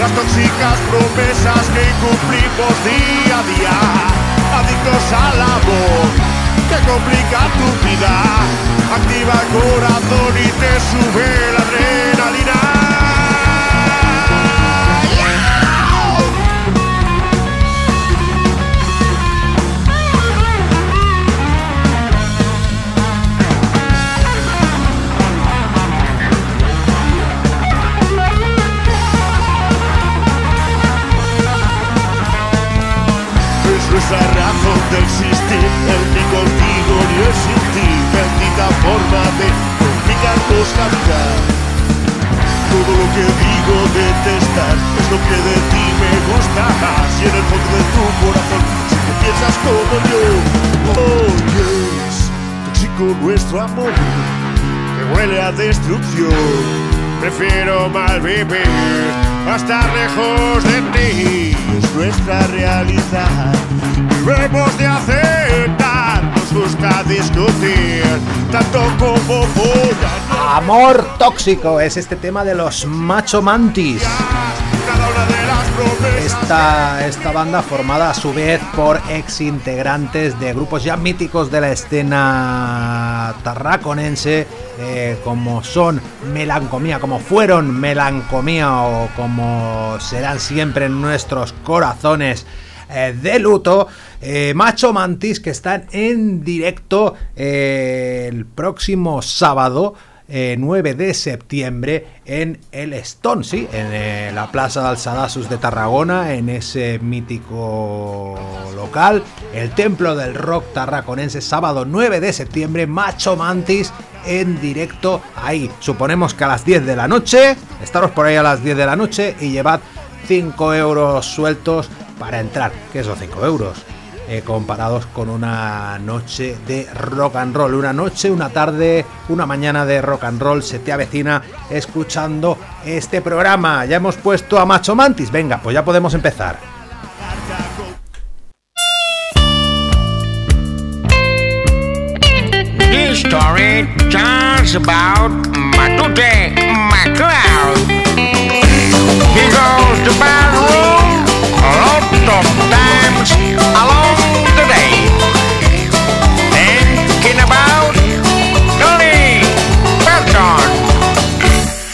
las tóxicas promesas que incumplimos día a día. Adictos al amor, que complica tu vida. Activa el corazón y te sube la adrenalina. Existir, el ni contigo el sin ti. Bendita forma de complicarnos la vida. Todo lo que digo detestar es lo que de ti me gusta más. Y en el fondo de tu corazón, si te piensas como yo, oyes, tóxico nuestro amor, que huele a destrucción. Prefiero mal vivir a estar lejos de ti. Es nuestra realidad. Debemos de aceptar. Nos gusta discutir tanto como. Amor tóxico es este tema de los Macho Mantis. Esta, esta banda formada a su vez por ex integrantes de grupos ya míticos de la escena tarraconense, eh, como son Melancomía, como fueron Melancomía o como serán siempre en nuestros corazones eh, de luto. eh, Macho Mantis que están en directo eh, el próximo sábado. eh, 9 de septiembre en el Stone, sí, en la Plaza de Alzadasus de Tarragona, en ese mítico local, el Templo del Rock Tarraconense, sábado 9 de septiembre, Macho Mantis en directo ahí. Suponemos que a las 10 de la noche, estaros por ahí a las 10 de la noche y llevad 5 euros sueltos para entrar. ¿Qué son 5 euros? eh, comparados con una noche de rock and roll. Una noche, una tarde, una mañana de rock and roll se te avecina escuchando este programa. Ya hemos puesto a Macho Mantis. Venga, pues ya podemos empezar. Lot of times along the day. Thinking about Tony Burton.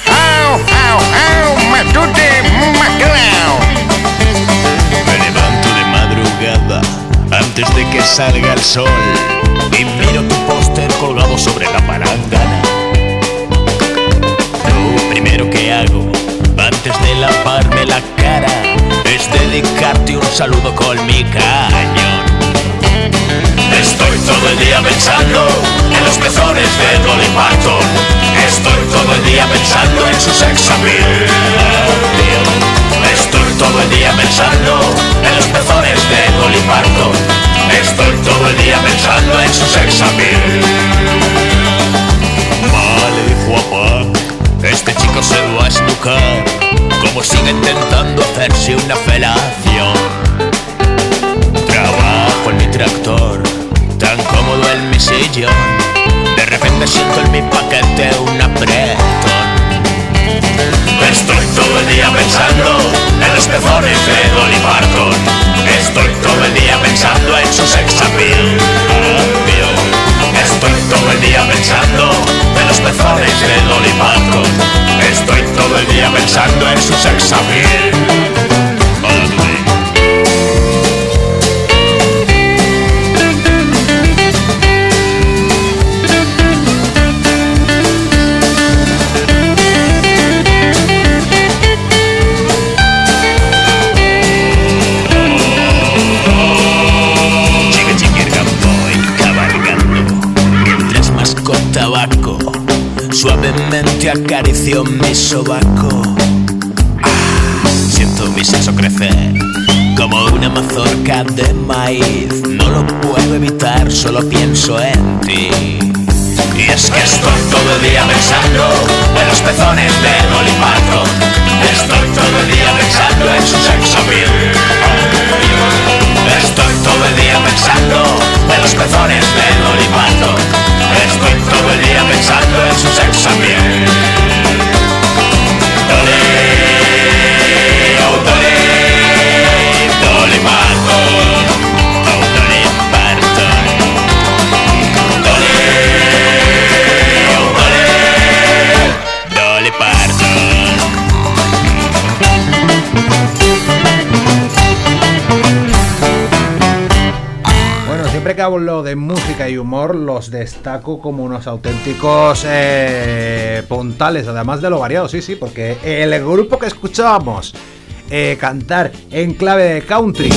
How, how, how, Matute McCloud. Me levanto de madrugada antes de que salga el sol y miro tu póster colgado sobre la palangana. Saludo con mi cañón. Estoy todo el día pensando en los pezones de Dolly. Estoy todo el día pensando en su sex appeal. Estoy todo el día pensando en los pezones de Dolly. Estoy todo el día pensando en su sex appeal. Vale, guapa, este chico se va a esnucar. Como sigue intentando hacerse una felación. Trabajo en mi tractor, tan cómodo en mi sillón. De repente siento en mi paquete un apretón. Estoy todo el día pensando en los pezones de Dolly Parton. Estoy todo el día pensando en su sex. Estoy todo el día pensando en los pezones de Dolly Parton. Estoy todo el día pensando en su sex appeal. Te acaricio mi sobaco. Ah, siento mi sexo crecer como una mazorca de maíz. No lo puedo evitar, solo pienso en ti. Y es que estoy todo el día pensando en los pezones de Dolly Parton. Estoy todo el día pensando en su sexo appeal. Estoy todo el día pensando en los pezones de Dolly los destaco como unos auténticos eh, puntales, además de lo variado, sí, sí, porque el grupo que escuchábamos eh, cantar en clave de country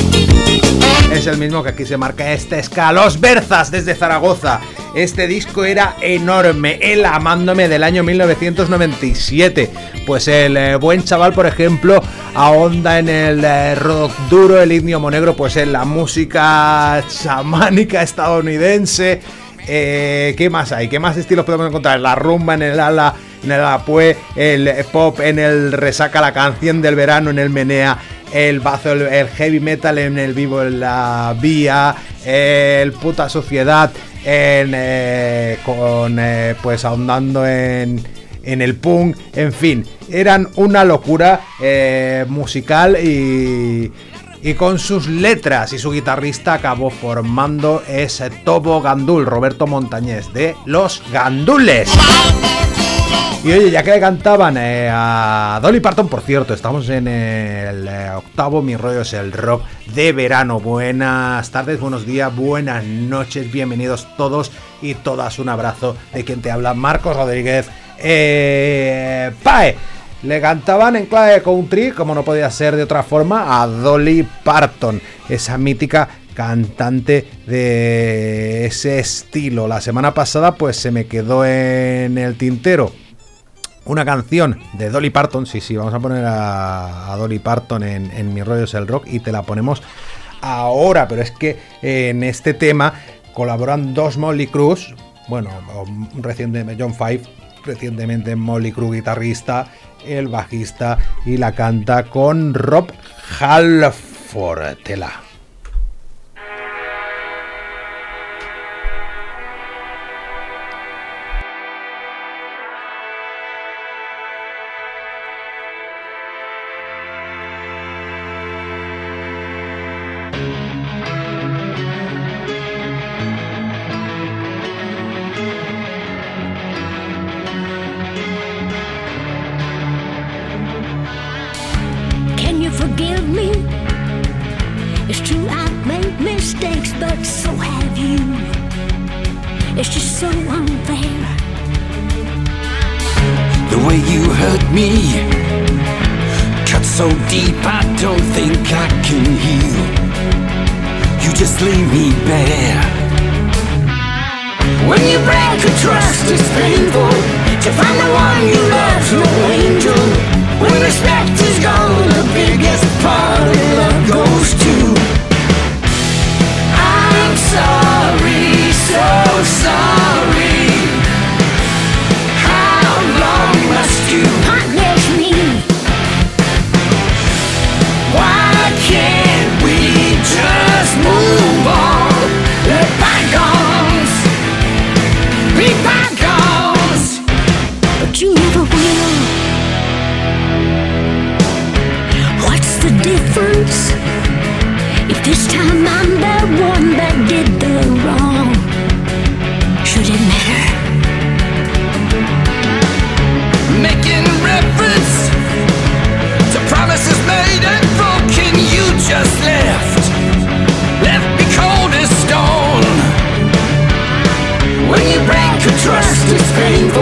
es el mismo que aquí se marca este ska, Los Berzas desde Zaragoza. Este disco era enorme, El Amándome del año 1997. Pues el eh, buen chaval, por ejemplo, ahonda en el eh, rock duro, el indio monegro, pues en la música chamánica estadounidense. Eh, ¿Qué más hay? ¿Qué más estilos podemos encontrar? La rumba en el ala, en el apue, el pop en el resaca, la canción del verano en el menea, el bazo, el, heavy metal en el vivo en la vía, el puta sociedad en, eh, con eh, pues ahondando en, en el punk, en fin, eran una locura musical y, y con sus letras y su guitarrista acabó formando ese Tobo Gandul, Roberto Montañés, de Los Gandules. Y oye, ya que le cantaban eh, a Dolly Parton, por cierto, estamos en el eh, octavo Mi Rollo es el Rock de verano. Buenas tardes, buenos días, buenas noches, bienvenidos todos y todas. Un abrazo de quien te habla, Marcos Rodríguez. Eh, ¡Pae! Le cantaban en clave de country, como no podía ser de otra forma, a Dolly Parton, esa mítica cantante de ese estilo. La semana pasada pues se me quedó en el tintero una canción de Dolly Parton, sí, sí, vamos a poner a, Dolly Parton en, en Mi rollo el rock y te la ponemos ahora, pero es que en este tema colaboran dos Molly Cruz, bueno, recientemente John Five, recientemente Molly Cruz guitarrista, el bajista y la canta con Rob Halford. Tela.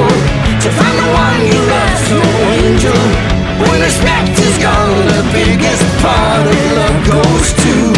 It's to find the one you love's no angel. When respect is gone, the biggest part of love goes to.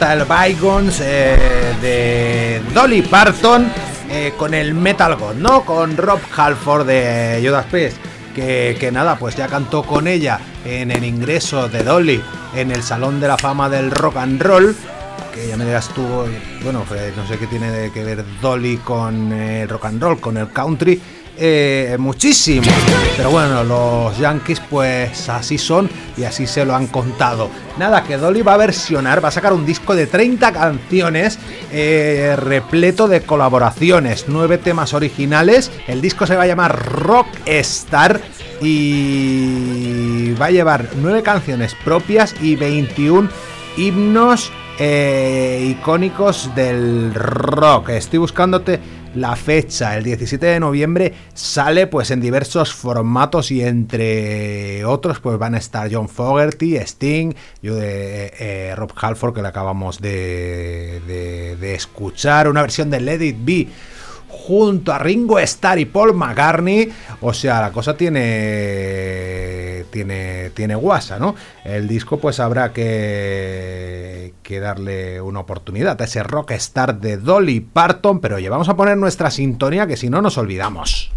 El Bygones eh, de Dolly Parton eh, con el Metal God, ¿no? Con Rob Halford de Judas Priest. Que, que nada, pues ya cantó con ella en el ingreso de Dolly en el Salón de la Fama del Rock and Roll que ya me digas tú, bueno, pues no sé qué tiene que ver Dolly con el rock and roll, con el country, eh, muchísimo. Pero bueno, los Yankees pues así son y así se lo han contado. Nada, que Dolly va a versionar, va a sacar un disco de 30 canciones eh, repleto de colaboraciones, 9 temas originales. El disco se va a llamar Rock Star y va a llevar 9 canciones propias y 21 himnos eh, icónicos del rock. Estoy buscándote la fecha, el 17 de noviembre, sale pues en diversos formatos y entre otros pues van a estar John Fogerty, Sting, yo de eh, Rob Halford que le acabamos de, de, de escuchar, una versión de Let It Be junto a Ringo Starr y Paul McCartney. O sea, la cosa tiene tiene tiene guasa, ¿no? El disco pues habrá que que darle una oportunidad a ese rockstar de Dolly Parton, pero oye, vamos a poner nuestra sintonía que si no nos olvidamos.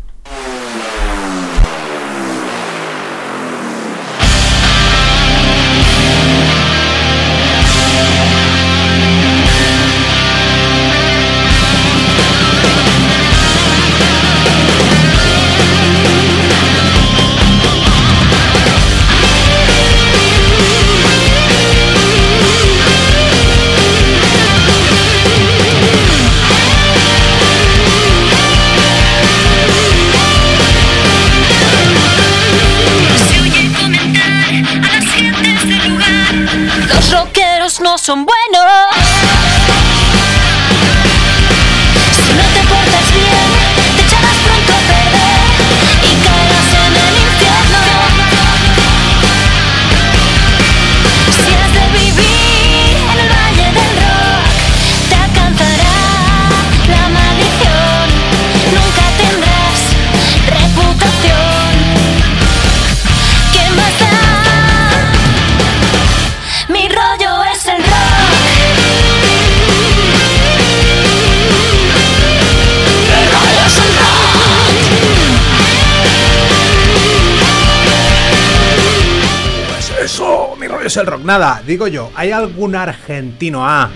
El rock. Nada, digo yo, ¿hay algún argentino, ah,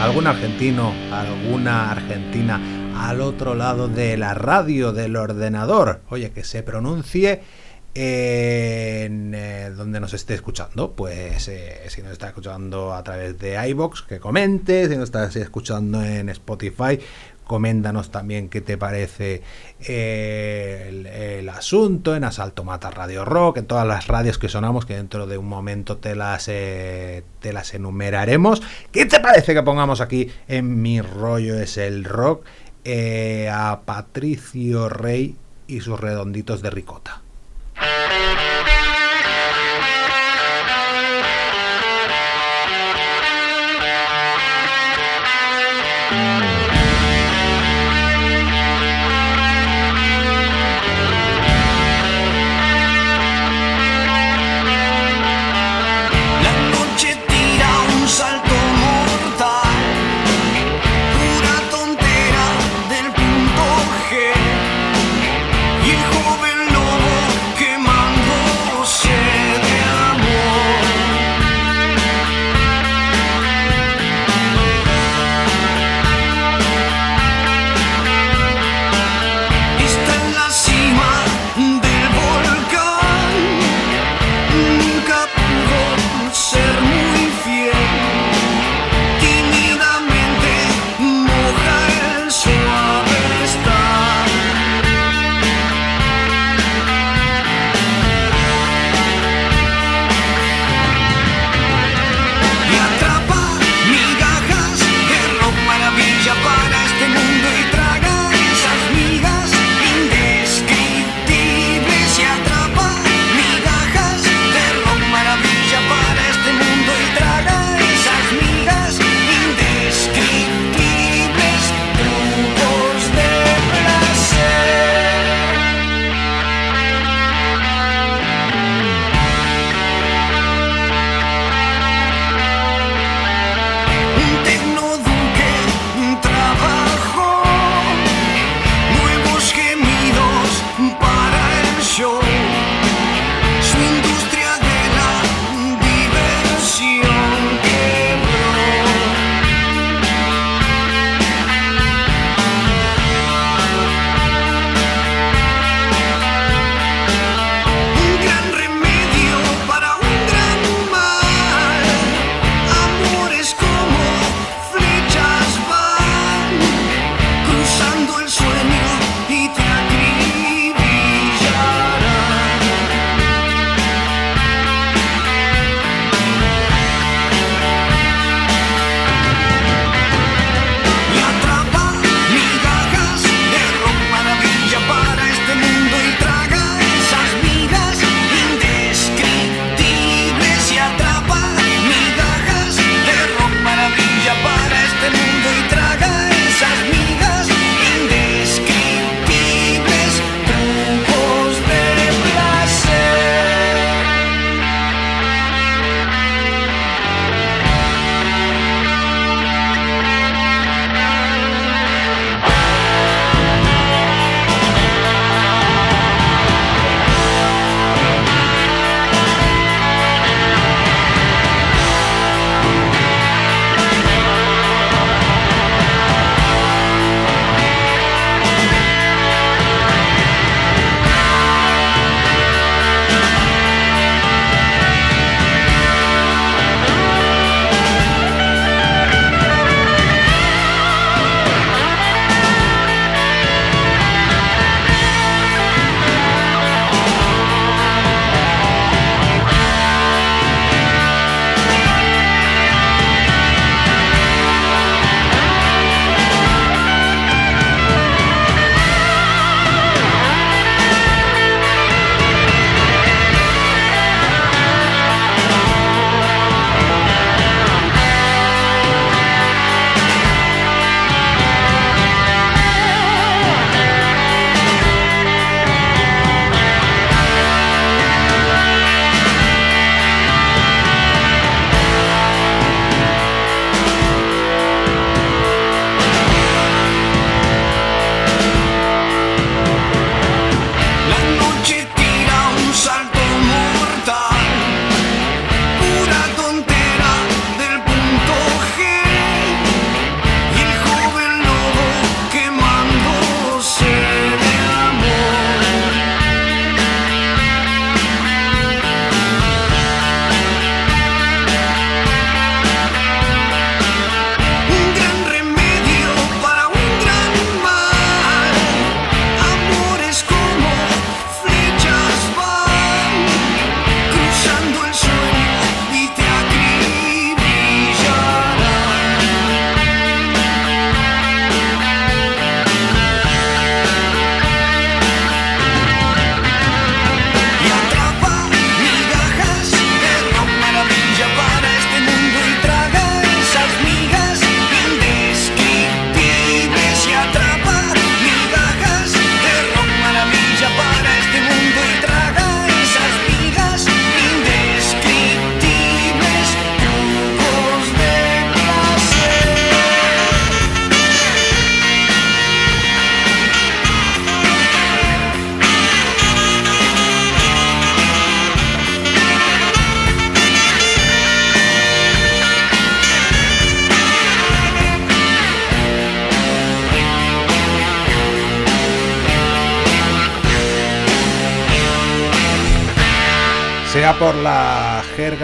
algún argentino, alguna argentina al otro lado de la radio, del ordenador? Oye, que se pronuncie en eh, donde nos esté escuchando. Pues eh, si nos está escuchando a través de iBox, que comente, si nos estás escuchando en Spotify, coméntanos también qué te parece eh, el, el asunto en Asalto Mata Radio Rock, en todas las radios que sonamos, que dentro de un momento te las, eh, te las enumeraremos. ¿Qué te parece que pongamos aquí en Mi Rollo es el Rock eh, a Patricio Rey y sus redonditos de ricota?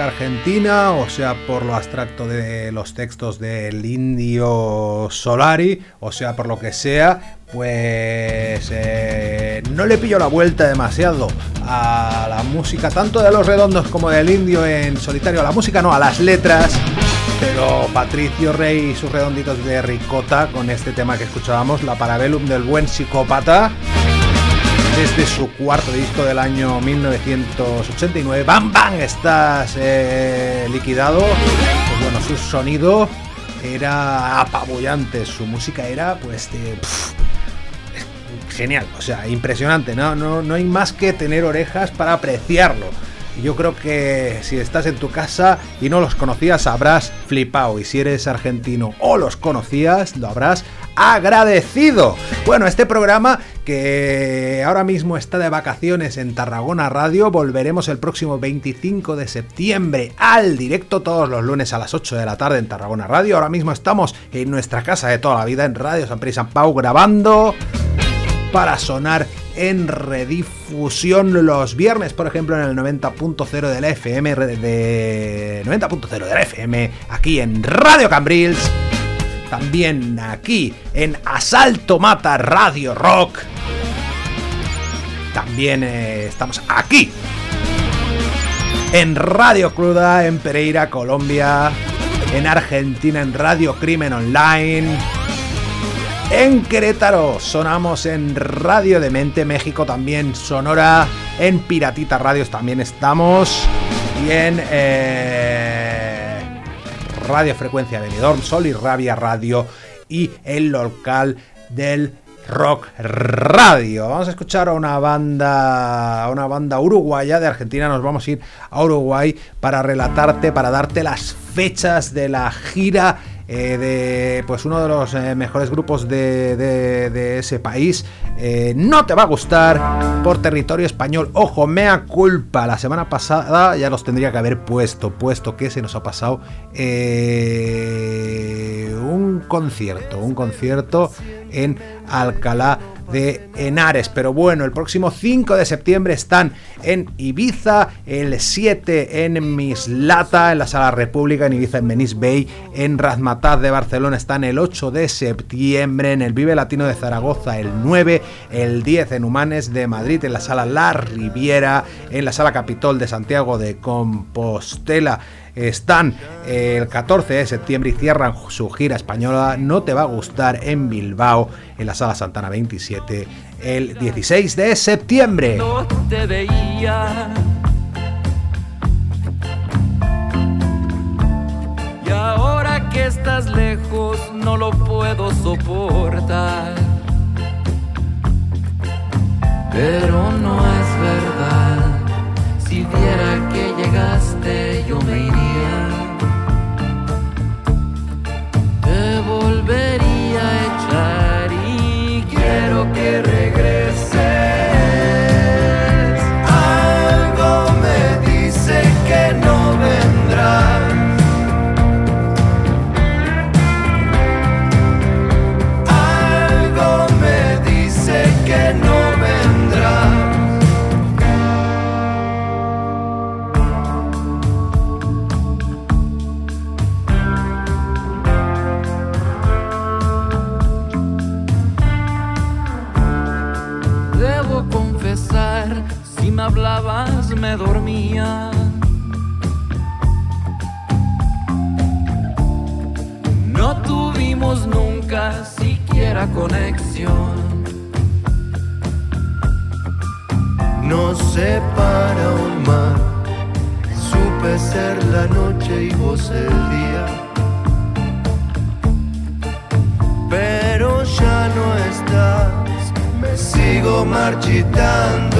Argentina o sea por lo abstracto de los textos del indio Solari o sea por lo que sea pues eh, no le pillo la vuelta demasiado a la música tanto de los redondos como del indio en solitario. A la música no a las letras. Pero Patricio Rey y sus redonditos de ricota con este tema que escuchábamos la Parabellum del buen psicópata desde su cuarto disco del año 1989. ¡Bam, bam! Estás eh, liquidado. Pues bueno, su sonido era apabullante, su música era pues genial, o sea, impresionante, ¿no? No, no hay más que tener orejas para apreciarlo. Yo creo que si estás en tu casa y no los conocías, habrás flipado. Y si eres argentino o los conocías, lo habrás agradecido. Bueno, este programa que ahora mismo está de vacaciones en Tarragona Radio, volveremos el próximo 25 de septiembre al directo todos los lunes a las 8 de la tarde en Tarragona Radio. Ahora mismo estamos en nuestra casa de toda la vida en Radio San Pedro y San Pau grabando para sonar en redifusión los viernes, por ejemplo, en el 90.0 de la FM, de 90.0 de FM, aquí en Radio Cambrils. También aquí en Asalto Mata Radio Rock. También eh, estamos aquí en Radio Cruda, en Pereira, Colombia. En Argentina, en Radio Crimen Online en Querétaro. Sonamos en Radio de Mente México también, Sonora. En Piratita Radios también estamos. Y en eh, Radio Frecuencia Benidorm, Sol y Rabia Radio. Y el local del Rock Radio. Vamos a escuchar a una banda, a una banda uruguaya de Argentina. Nos vamos a ir a Uruguay para relatarte, para darte las fechas de la gira eh, de pues uno de los eh, mejores grupos de, ese país. Eh, no te va a gustar por territorio español. Ojo, mea culpa. La semana pasada ya los tendría que haber puesto, puesto que se nos ha pasado un concierto, un concierto en Alcalá de Henares. Pero bueno, el próximo 5 de septiembre están en Ibiza, el 7 en Mislata, en la Sala República, en Ibiza, en Venice Bay, en Razmataz de Barcelona están el 8 de septiembre, en el Vive Latino de Zaragoza el 9, el 10 en Humanes de Madrid, en la Sala La Riviera, en la Sala Capitol de Santiago de Compostela están el 14 de septiembre y cierran su gira española No te va a gustar en Bilbao, en la Sala Santana 27, el 16 de septiembre. No te veía. Y ahora que estás lejos no lo puedo soportar. Pero separa un mar, supe ser la noche y vos el día. Pero ya no estás, me sigo marchitando.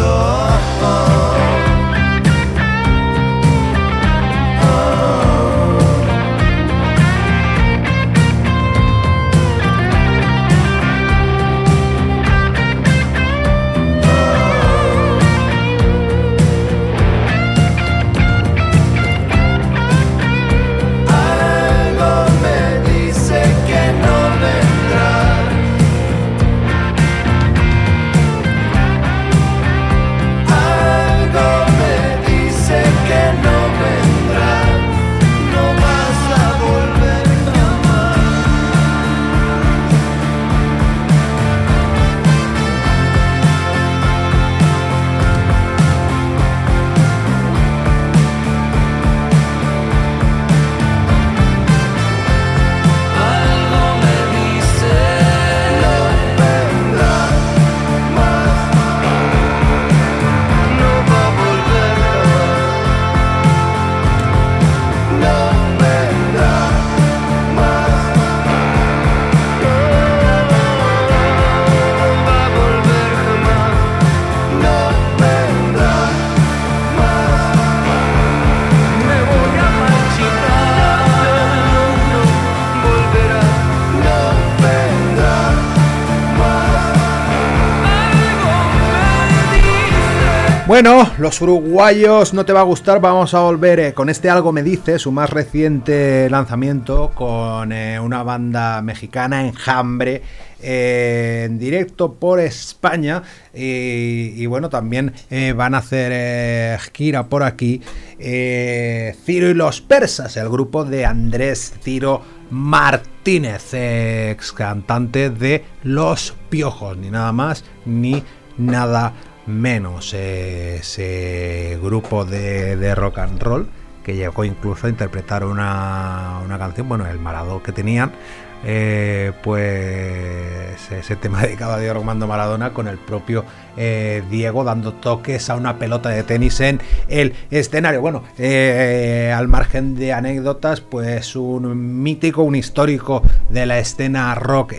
Bueno, los uruguayos no te va a gustar, vamos a volver eh, con este Algo Me Dice, su más reciente lanzamiento con eh, una banda mexicana, Enjambre, eh, en directo por España y, y bueno, también van a hacer gira por aquí Ciro y los Persas, el grupo de Andrés Ciro Martínez, ex cantante de Los Piojos, ni nada más ni nada menos ese grupo de, rock and roll que llegó incluso a interpretar una, una canción, bueno, el Maradó que tenían, eh, pues ese tema dedicado a Diego Armando Maradona con el propio eh, Diego dando toques a una pelota de tenis en el escenario. Bueno, eh, al margen de anécdotas, pues un mítico, un histórico de la escena rock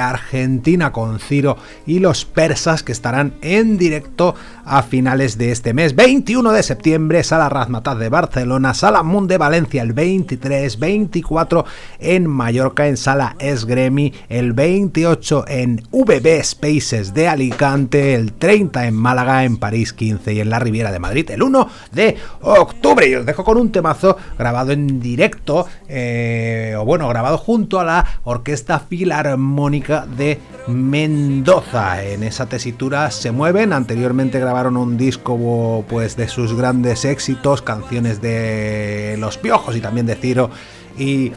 argentina con Ciro y los persas que estarán en directo a finales de este mes. 21 de septiembre, Sala Razmataz de Barcelona, Sala Mundo de Valencia el 23, 24 en Mallorca, en Sala Esgremi, el 28 en VB Spaces de Alicante, el 30 en Málaga, en París 15 y en la Riviera de Madrid el 1 de octubre. Y os dejo con un temazo grabado en directo, eh, o bueno, grabado junto a la Orquesta Filarmónica de Mendoza. En esa tesitura se mueven. Anteriormente grabaron un disco pues de sus grandes éxitos, canciones de Los Piojos y también de Ciro y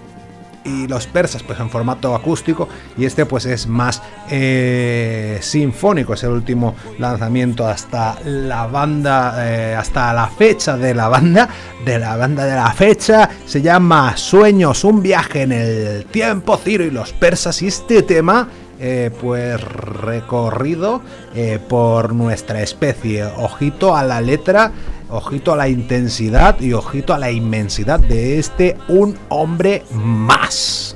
y los persas pues en formato acústico y este pues es más eh, sinfónico. Es el último lanzamiento hasta la banda eh, hasta la fecha de la banda de la banda de la fecha. Se llama Sueños un viaje en el tiempo Ciro y los persas. Y este tema eh, pues recorrido por nuestra especie. Ojito a la letra, ojito a la intensidad y ojito a la inmensidad de este un hombre más.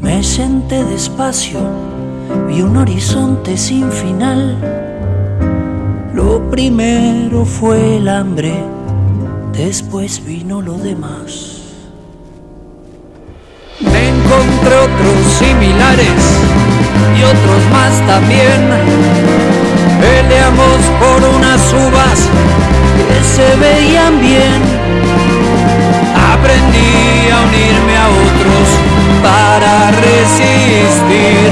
Me senté despacio, vi un horizonte sin final. Lo primero fue el hambre, después vino lo demás. Me encontré otros similares y otros más también. Peleamos por unas uvas que se veían bien. Aprendí a unirme a otros para resistir.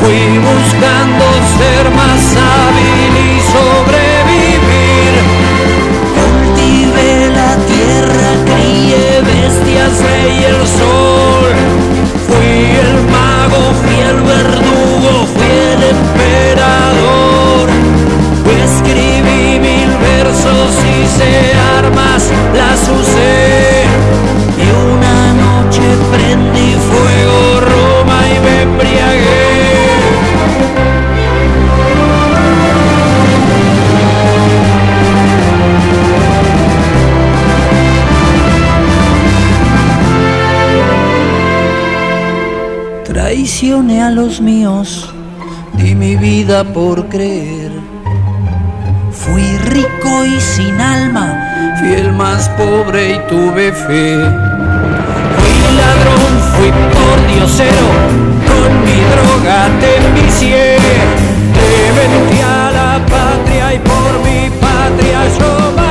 Fui buscando ser más hábil y sobrevivir. Cultivé la tierra, crié bestias, rey el sol. Fui el mago, fui el verdugo, fui el emperador. Escribí mil versos, hice armas, las usé. Prendí fuego Roma y me embriagué. Traicioné a los míos, di mi vida por creer. Fui rico y sin alma, fui el más pobre y tuve fe. Fui por diosero, con mi droga te envicié. Te vendí a la patria y por mi patria yo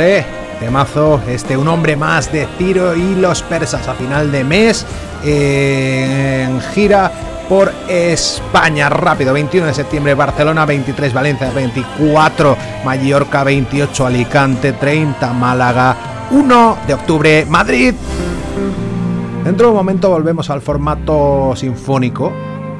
¿eh? Temazo, este, un hombre más de Ciro y los persas a final de mes eh, en gira por España. Rápido, 21 de septiembre Barcelona, 23 Valencia, 24 Mallorca, 28 Alicante, 30 Málaga, 1 de octubre Madrid. Dentro de un momento volvemos al formato sinfónico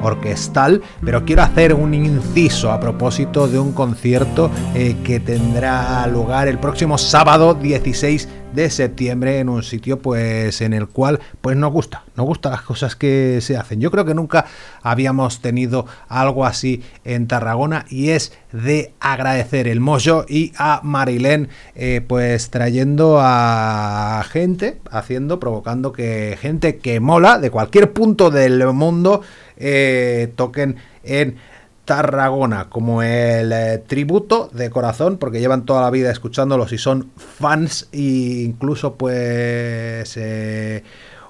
orquestal, pero quiero hacer un inciso a propósito de un concierto eh, que tendrá lugar el próximo sábado 16 de septiembre en un sitio pues en el cual pues nos gusta, nos gustan las cosas que se hacen. Yo creo que nunca habíamos tenido algo así en Tarragona y es de agradecer el Mojo y a Marilén eh, pues trayendo a gente, haciendo, provocando que gente que mola de cualquier punto del mundo eh, toquen en Tarragona como el eh, tributo de corazón porque llevan toda la vida escuchándolos y son fans e incluso pues eh,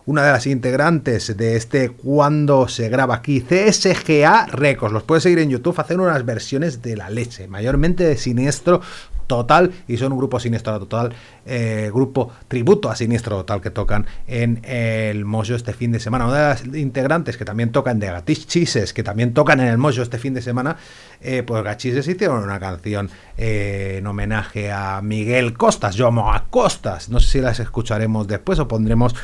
una de las integrantes de este cuando se graba aquí CSGA Records. Los puedes seguir en YouTube hacen unas versiones de la leche mayormente de siniestro Total y son un grupo Siniestro Total, eh, grupo tributo a Siniestro Total que tocan en el Mojo este fin de semana. Una de las integrantes que también tocan de Gatichises, que también tocan en el Mojo este fin de semana, eh, pues Gachises hicieron una canción eh, en homenaje a Miguel Costas, yo amo a Costas. No sé si las escucharemos después o pondremos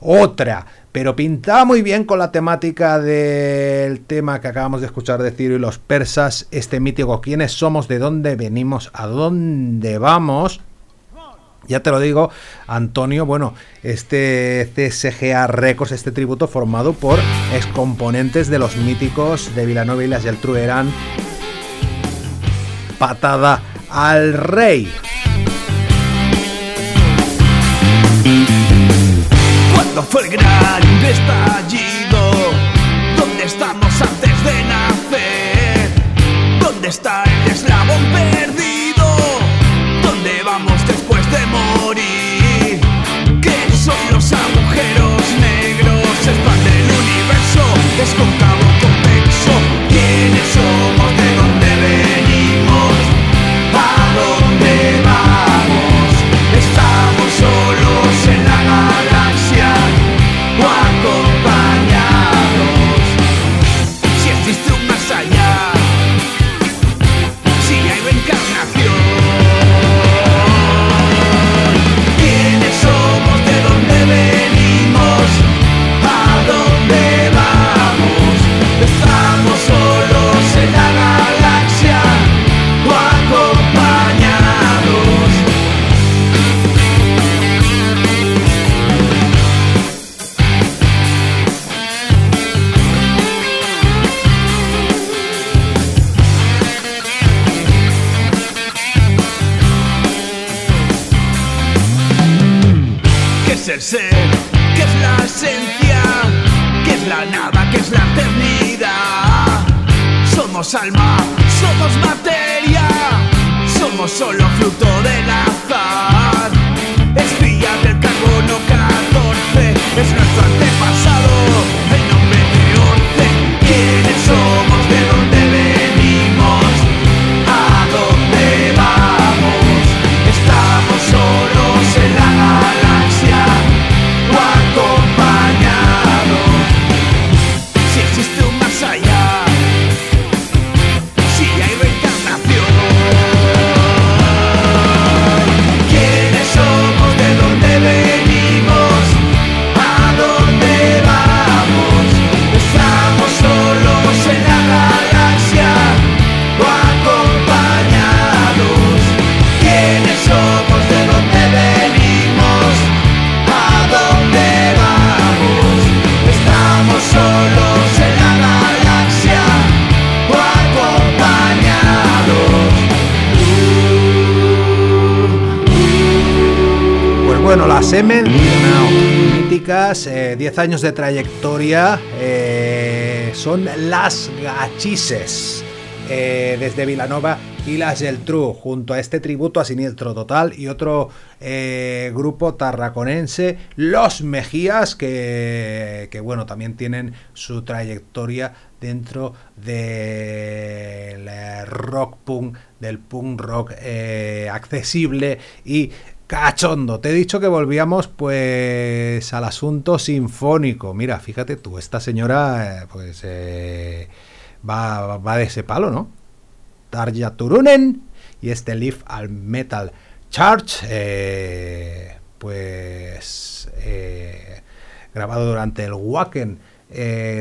otra. Pero pintaba muy bien con la temática del tema que acabamos de escuchar de Ciro y los persas, este mítico quiénes somos, de dónde venimos, a dónde vamos. Ya te lo digo, Antonio, bueno, este CSGA Records, este tributo formado por excomponentes de los míticos de Vilanova y las Geltrú Patada al Rey. Cuando fue el gran estallido? ¿Dónde estamos antes de nacer? ¿Dónde está el eslabón perdido? ¿Dónde vamos después de morir? Mencionado, míticas, 10 eh, años de trayectoria, eh, son las gachises, eh, desde Vilanova y las del True, junto a este tributo a Siniestro Total y otro grupo tarraconense, Los Mejías, que, que, bueno, también tienen su trayectoria dentro del rock punk, del punk rock accesible y Cachondo, te he dicho que volvíamos pues al asunto sinfónico. Mira, fíjate tú, esta señora eh, pues eh, va, va, de ese palo, ¿no? Tarja Turunen y este Leaf al Metal Charge, eh, pues grabado durante el Wacken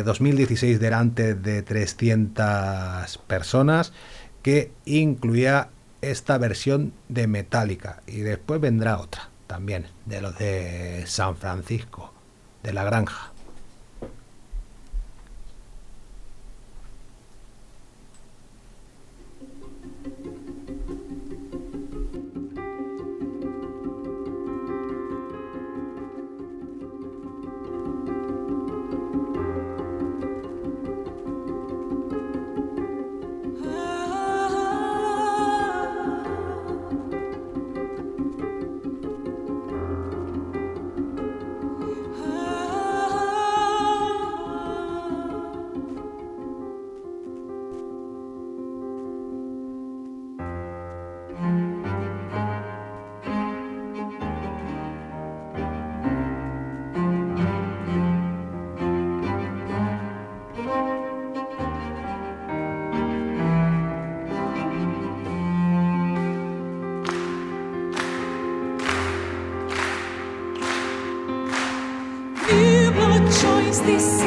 2016 delante de 300 personas que incluía esta versión de Metallica y después vendrá otra también de los de San Francisco, de la granja. this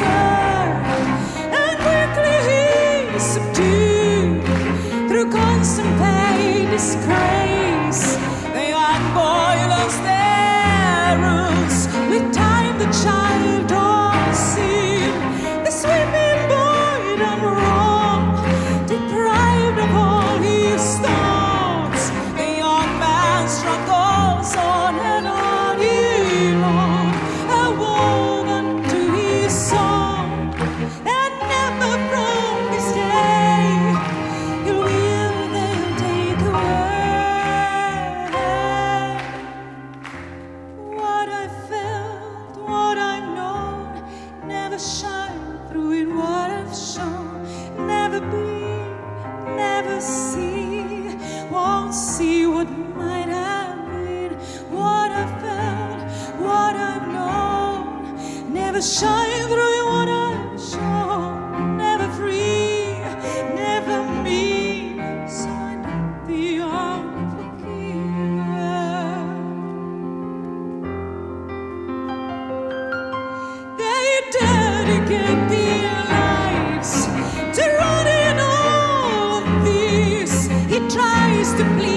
please.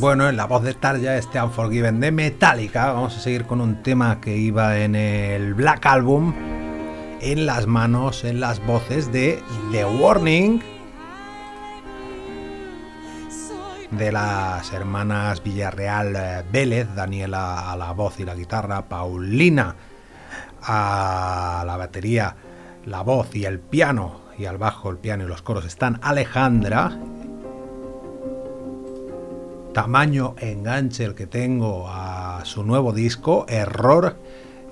Bueno, en la voz de Tarja, este Unforgiven de Metallica, vamos a seguir con un tema que iba en el Black Album, en las manos, en las voces de The Warning, de las hermanas Villarreal eh, Vélez, Daniela a la voz y la guitarra, Paulina a la batería, la voz y el piano, y al bajo, el piano y los coros están Alejandra, tamaño enganche el que tengo a su nuevo disco, Error.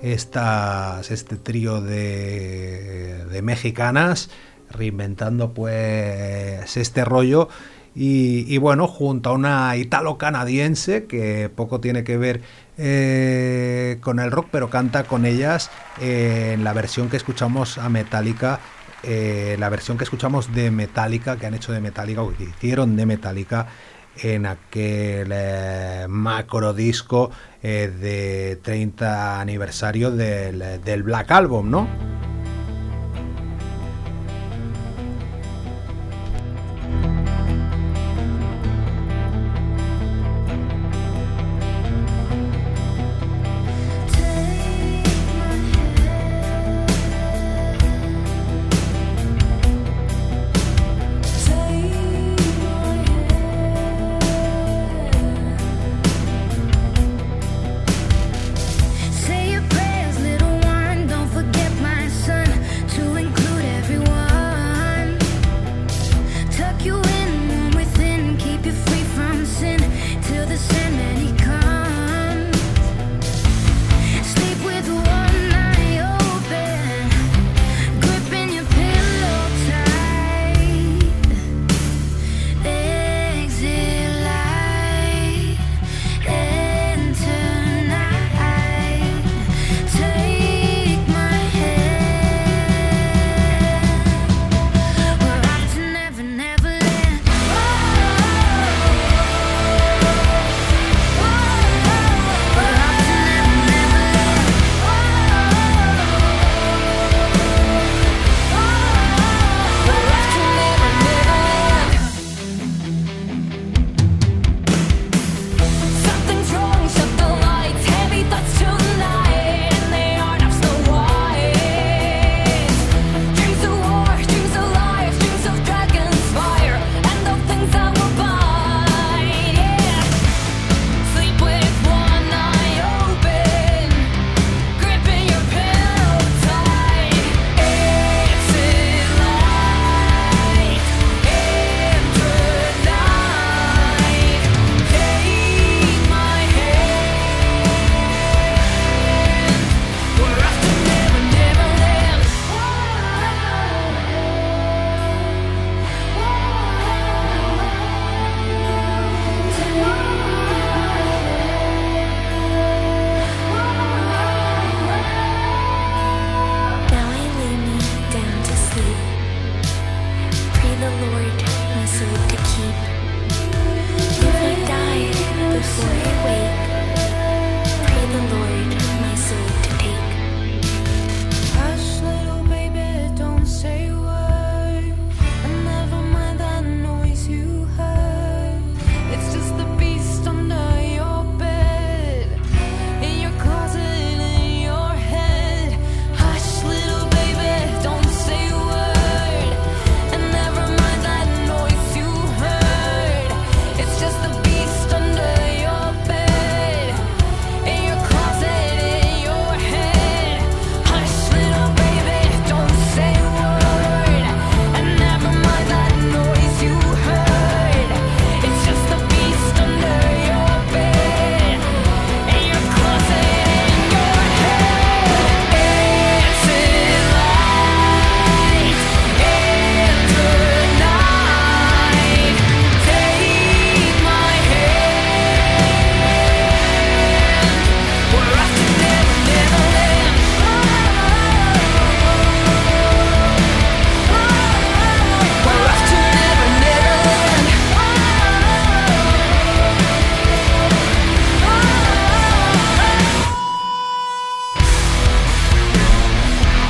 Este trío de, de mexicanas reinventando pues este rollo y, bueno, junto a una italo-canadiense que poco tiene que ver eh, con el rock, pero canta con ellas en la versión que escuchamos a Metallica, eh, la versión que escuchamos de Metallica, que han hecho de Metallica, o que hicieron de Metallica en aquel eh, macro disco eh, de 30 aniversario del, del Black Album, ¿no?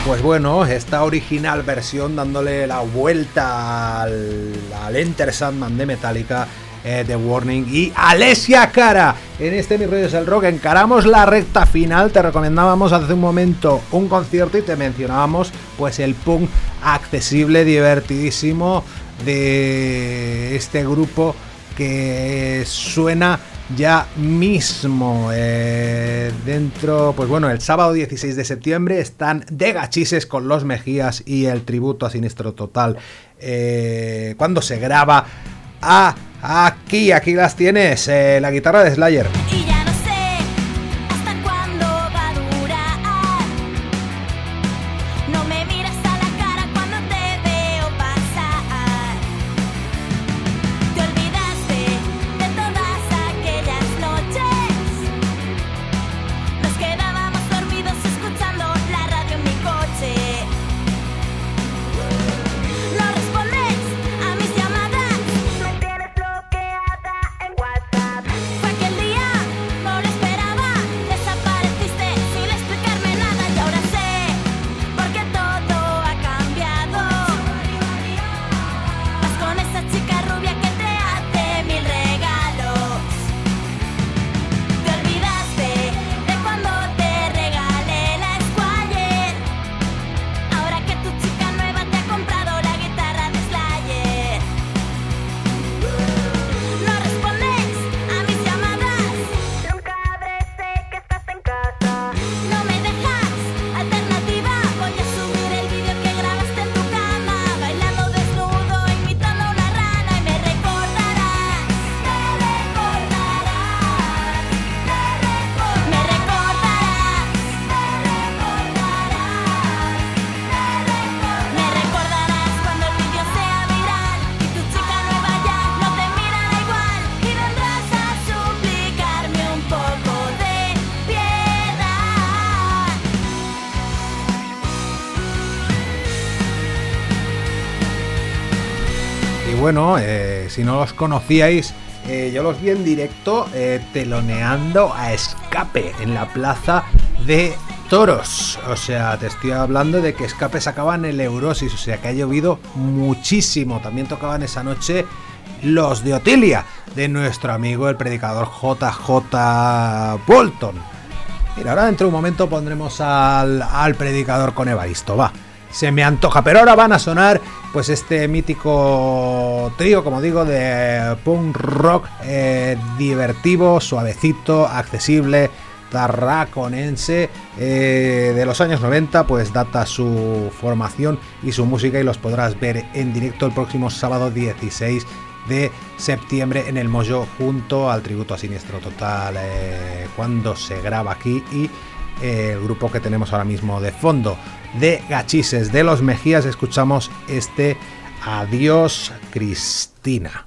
Pues bueno, esta original versión dándole la vuelta al, Enter Sandman de Metallica eh, The Warning y Alessia Cara. En este Mi Rollo es el Rock encaramos la recta final. Te recomendábamos hace un momento un concierto y te mencionábamos pues el punk accesible, divertidísimo de este grupo que suena ya mismo eh, dentro pues bueno el sábado 16 de septiembre están de gachises con los Mejías y el tributo a Sinistro Total eh, cuando se graba a Aquí, aquí las tienes, eh, la guitarra de Slayer. Bueno, eh, si no los conocíais, eh, yo los vi en directo eh, teloneando a Escape en la plaza de Toros. O sea, te estoy hablando de que Escape sacaban el Eurosis, o sea que ha llovido muchísimo. También tocaban esa noche los de Otilia, de nuestro amigo el predicador JJ Bolton. Mira, ahora dentro de un momento pondremos al, al predicador con Evaristo, va. Se me antoja, pero ahora van a sonar pues este mítico trío, como digo, de punk rock eh, divertido, suavecito, accesible, tarraconense eh, de los años 90, pues data su formación y su música y los podrás ver en directo el próximo sábado 16 de septiembre en el Mojo junto al tributo a Siniestro Total eh, cuando se graba aquí y el grupo que tenemos ahora mismo de fondo de Gachises de los Mejías. Escuchamos este Adiós Cristina.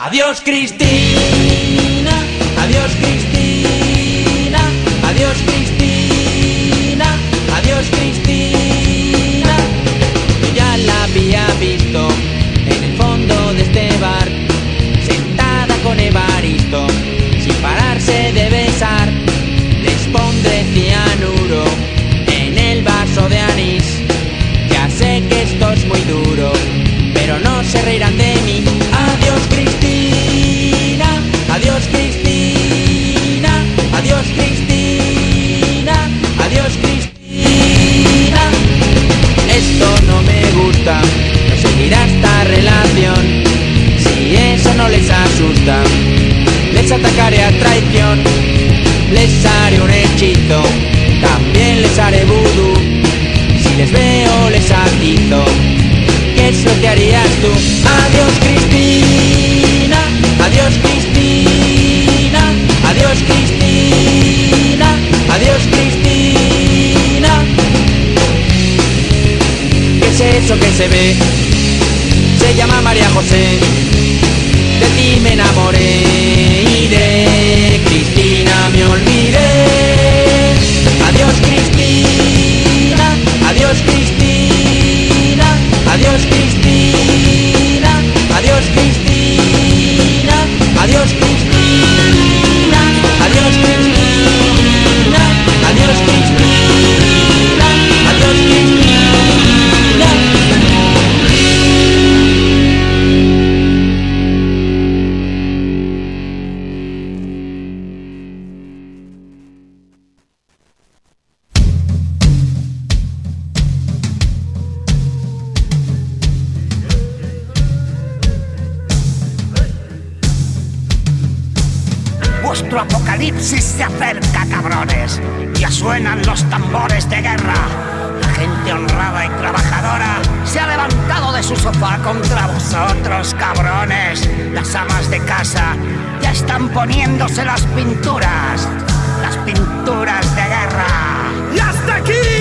Adiós Cristina, adiós Cristina, adiós Cristina, Evaristo, se ve? Se llama María José. Las pinturas. Las pinturas de guerra. Y hasta aquí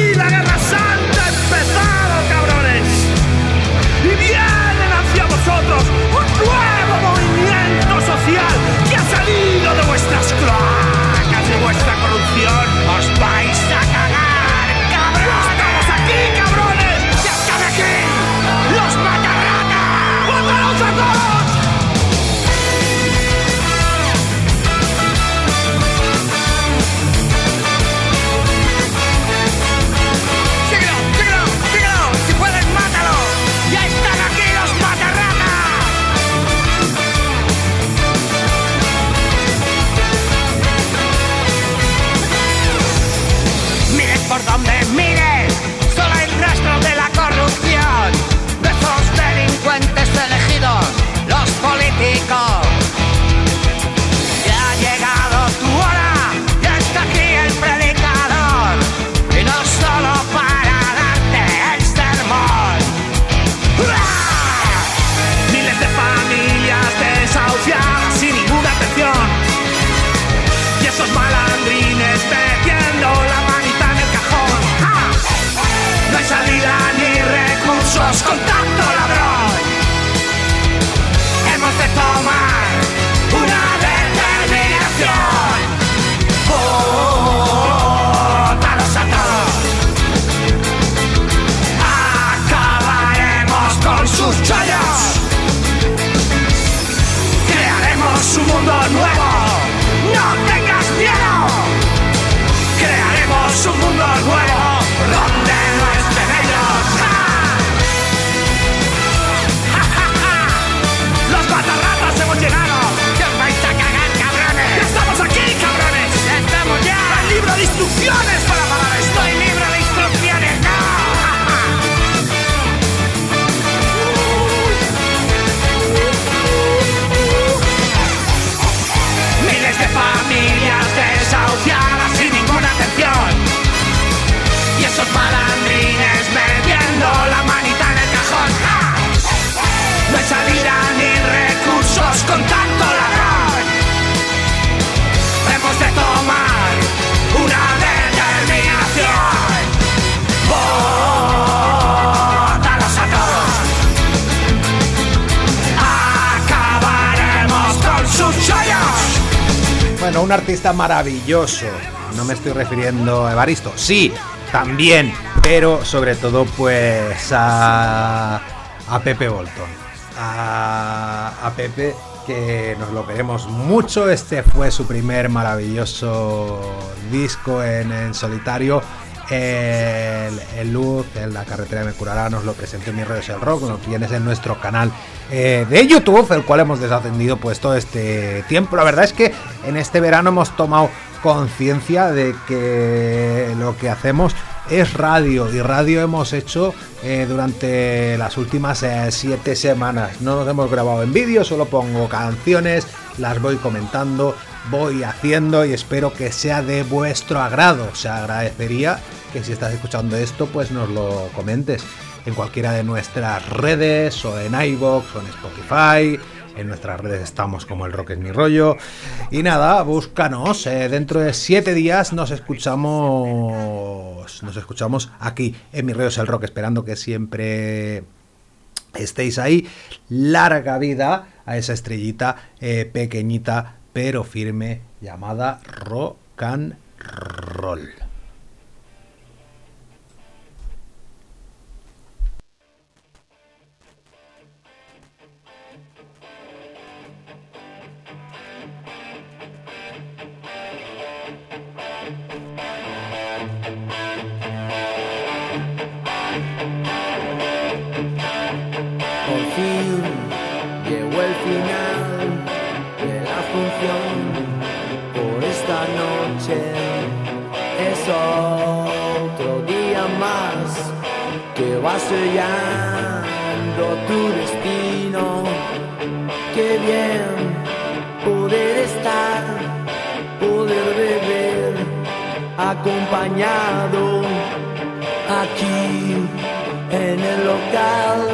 un artista maravilloso. No me estoy refiriendo a Evaristo. Sí, también. Pero sobre todo, pues a, a Pepe Bolton. A, a Pepe, que nos lo queremos mucho. Este fue su primer maravilloso disco en, en solitario. El, Luz, en la carretera me curará, nos lo presentó en mis redes el rock, lo tienes en nuestro canal eh, de YouTube, el cual hemos desatendido pues todo este tiempo. La verdad es que en este verano hemos tomado conciencia de que lo que hacemos es radio y radio hemos hecho eh, durante las últimas eh, siete semanas. No nos hemos grabado en vídeo, solo pongo canciones, las voy comentando, voy haciendo y espero que sea de vuestro agrado. Se agradecería que si estás escuchando esto, pues nos lo comentes en cualquiera de nuestras redes o en iBox o en Spotify. En nuestras redes estamos como el rock es mi rollo. Y nada, búscanos. eh, dentro de siete días nos escuchamos. Nos escuchamos aquí en mi rollo es el rock, esperando que siempre estéis ahí. Larga vida a esa estrellita eh, pequeñita pero firme llamada rock and roll. Acompañado aquí en el local